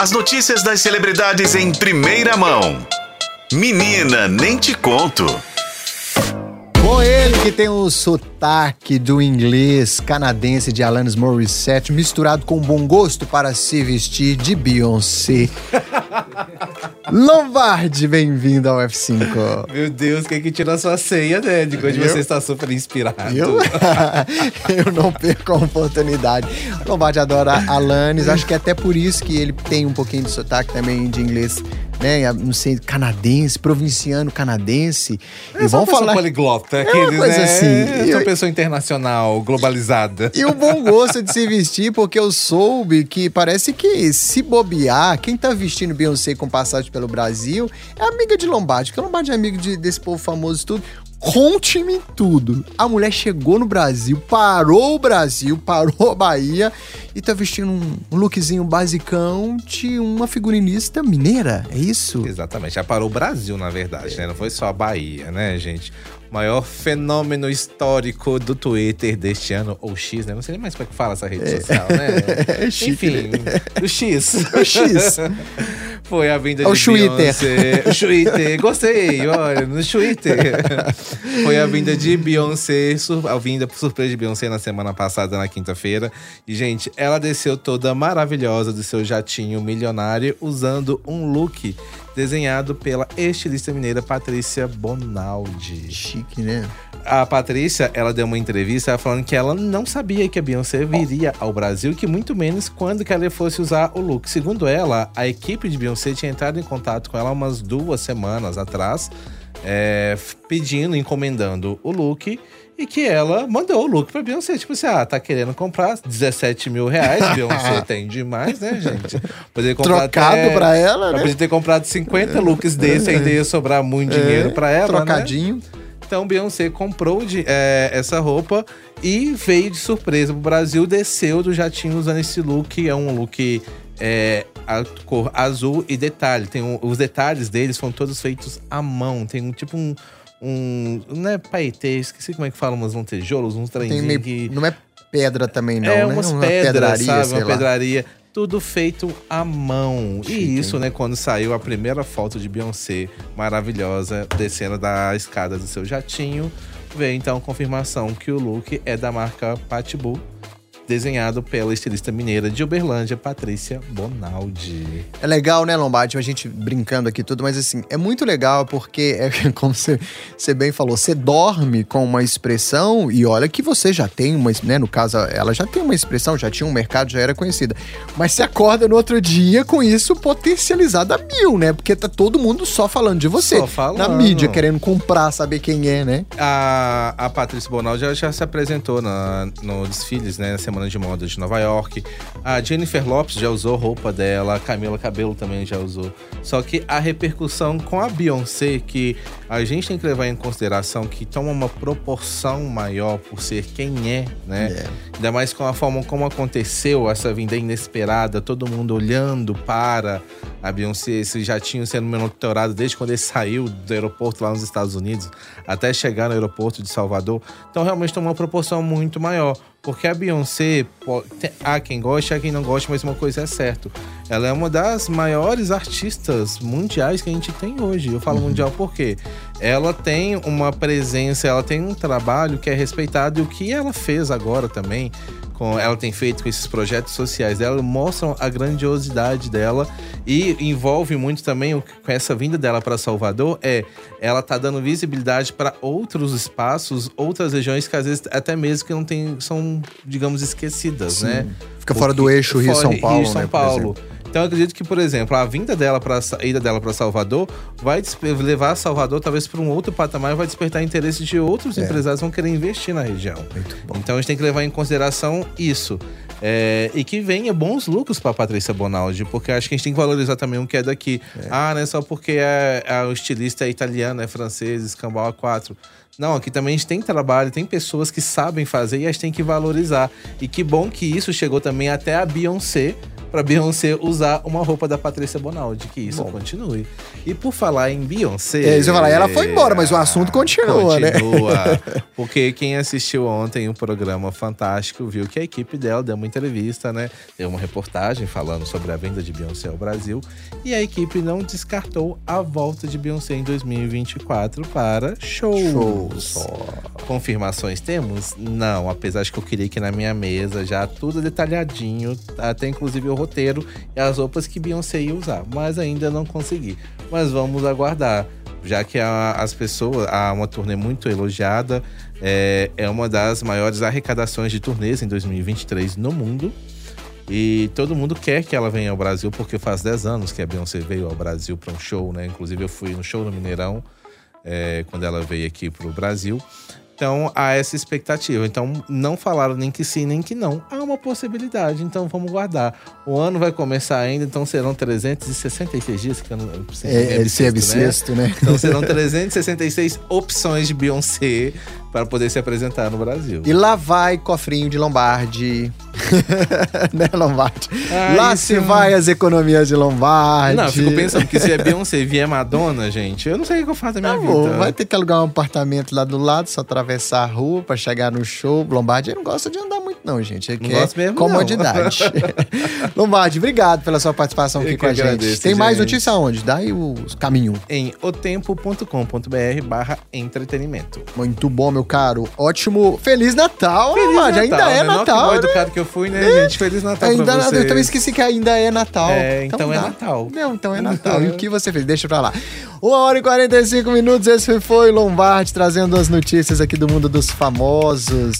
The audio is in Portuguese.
As notícias das celebridades em primeira mão. Menina, nem te conto. Com ele que tem o sotaque do inglês canadense de Alanis Morissette misturado com bom gosto para se vestir de Beyoncé. Lombardi, bem-vindo ao F5. Meu Deus, quem que tirou a sua ceia, né? De hoje você está super inspirado. Eu? Eu não perco a oportunidade. Lombardi adora Alanis, acho que é até por isso que ele tem um pouquinho de sotaque também de inglês né, não sei, canadense, provinciano canadense. É, e vamos falar poliglota, é aqueles, coisa né? assim. É uma pessoa internacional, globalizada. E o bom gosto de se vestir, porque eu soube que parece que se bobear, quem tá vestindo Beyoncé com passagem pelo Brasil é amiga de Lombardi, porque Lombardi é amigo de, desse povo famoso e tudo. Conte-me tudo. A mulher chegou no Brasil, parou o Brasil, parou a Bahia e tá vestindo um, lookzinho basicão de uma figurinista mineira, é isso? Exatamente. Já parou o Brasil, na verdade, né? Não foi só a Bahia, né, gente? maior fenômeno histórico do Twitter deste ano, ou X, né? Não sei nem mais como é que fala essa rede é. social, né? É chique, Enfim, né? o X. O X. Foi a vinda o de Beyoncé. O Twitter. Gostei, olha, no Twitter. Foi a vinda de Beyoncé, a vinda surpresa de Beyoncé na semana passada, na quinta-feira. E, gente, ela desceu toda maravilhosa do seu jatinho milionário usando um look desenhado pela estilista mineira Patrícia Bonaldi. Chique, né? A Patrícia, ela deu uma entrevista falando que ela não sabia que a Beyoncé viria ao Brasil, que muito menos quando que ela fosse usar o look. Segundo ela, a equipe de Beyoncé tinha entrado em contato com ela umas duas semanas atrás, é, pedindo, encomendando o look e que ela mandou o look pra Beyoncé. Tipo assim, ah, tá querendo comprar 17 mil reais. Beyoncé tem demais, né, gente? Poderia comprar Trocado até, pra ela, né? Poderia ter comprado 50 looks desse, ainda ia sobrar muito é, dinheiro pra ela, né? Trocadinho. Né? Então, Beyoncé comprou de, é, essa roupa e veio de surpresa pro Brasil, desceu do jatinho usando esse look. É um look é, a cor azul e detalhe. Tem um, os detalhes deles foram todos feitos à mão. Tem um tipo um um. Não é paetê, esqueci como é que fala, mas uns tijolos, uns trenzinhos que. Não é pedra também, não, é, né? Umas uma pedras, pedraria, sabe? Uma lá. pedraria. Tudo feito à mão. Chique, e isso, hein? né, quando saiu a primeira foto de Beyoncé maravilhosa descendo da escada do seu jatinho, veio então a confirmação que o look é da marca Patbull desenhado pela estilista mineira de Uberlândia, Patrícia Bonaldi. É legal, né, Lombardi? A gente brincando aqui tudo, mas assim, é muito legal porque, é como você, você bem falou, você dorme com uma expressão e olha que você já tem uma, né, no caso, ela já tem uma expressão, já tinha um mercado, já era conhecida. Mas você acorda no outro dia com isso potencializado a mil, né? Porque tá todo mundo só falando de você. Só falando. Na mídia, querendo comprar, saber quem é, né? A, a Patrícia Bonaldi já, já se apresentou na, no desfiles, né, na semana semana de moda de Nova York. A Jennifer Lopes já usou roupa dela, a Camila Cabelo também já usou. Só que a repercussão com a Beyoncé, que a gente tem que levar em consideração que toma uma proporção maior por ser quem é, né? Yeah. É. Ainda mais com a forma como aconteceu essa vinda inesperada, todo mundo olhando para a Beyoncé, esse jatinho sendo monitorado desde quando ele saiu do aeroporto lá nos Estados Unidos até chegar no aeroporto de Salvador. Então realmente toma uma proporção muito maior. Porque a Beyoncé, há quem goste, há quem não goste, mas uma coisa é certa. Ela é uma das maiores artistas mundiais que a gente tem hoje. Eu falo uhum. mundial porque ela tem uma presença, ela tem um trabalho que é respeitado e o que ela fez agora também com, ela tem feito com esses projetos sociais dela mostram a grandiosidade dela e envolve muito também o, com essa vinda dela para Salvador é ela tá dando visibilidade para outros espaços, outras regiões que às vezes até mesmo que não tem são digamos esquecidas, Sim. né? Fica fora do eixo Rio São Paulo, Rio São né, Paulo. Então eu acredito que, por exemplo, a vinda dela para a ida dela para Salvador vai levar Salvador talvez para um outro patamar, vai despertar interesse de outros é. empresários que vão querer investir na região. Então a gente tem que levar em consideração isso. É, e que venha bons lucros para Patrícia Bonaldi, porque acho que a gente tem que valorizar também o que é daqui. É. Ah, não é só porque é, é, o estilista é italiano, é francês, escambau A4. Não, aqui também a gente tem trabalho, tem pessoas que sabem fazer e a gente tem que valorizar. E que bom que isso chegou também até a Beyoncé pra Beyoncé usar uma roupa da Patrícia Bonaldi, que isso Bom. continue. E por falar em Beyoncé. É, isso eu falar, ela foi embora, mas o assunto continua, né? Continua. Porque quem assistiu ontem o programa Fantástico viu que a equipe dela deu uma entrevista, né? Deu uma reportagem falando sobre a venda de Beyoncé ao Brasil. E a equipe não descartou a volta de Beyoncé em 2024 para shows. Shows. Confirmações temos? Não, apesar de que eu queria que na minha mesa já tudo detalhadinho, até inclusive o roteiro e as roupas que Beyoncé ia usar, mas ainda não consegui. Mas vamos aguardar, já que a- as pessoas, há uma turnê muito elogiada, é, é uma das maiores arrecadações de turnês em 2023 no mundo. E todo mundo quer que ela venha ao Brasil, porque faz 10 anos que a Beyoncé veio ao Brasil para um show, né? Inclusive eu fui no show no Mineirão, é, quando ela veio aqui pro Brasil. Então há essa expectativa. Então não falaram nem que sim, nem que não. Há uma possibilidade, então vamos guardar. O ano vai começar ainda, então serão 366 dias, que eu não É, é, é bissexto, né? Então serão 366 opções de Beyoncé para poder se apresentar no Brasil. E lá vai cofrinho de Lombardi. né, Lombardi? Ah, lá se é vai as economias de Lombardi. Não, eu fico pensando que se é Beyoncé e vier Madonna, gente, eu não sei o que eu faço da minha Amor, vida. vai ter que alugar um apartamento lá do lado, só atravessar a rua pra chegar no show. Lombardi não gosta de andar muito, não, gente. Não quer gosto mesmo, comodidade. Lombardi, obrigado pela sua participação Eu aqui que com a gente. agradeço, Tem mais gente. notícia onde? Dá aí o caminho. Em otempo.com.br barra entretenimento. Muito bom, meu caro. Ótimo. Feliz Natal, Feliz Lombardi. Natal, Ainda é né? Não, que Natal, né? educado que eu fui, né, gente? Feliz Natal Ainda pra vocês. eu também esqueci que ainda é Natal. É, então é dá. Natal. Não, então é Natal. e o que você fez? Deixa pra lá. Uma hora e 45 minutos. Esse foi Lombardi trazendo as notícias aqui do mundo dos famosos.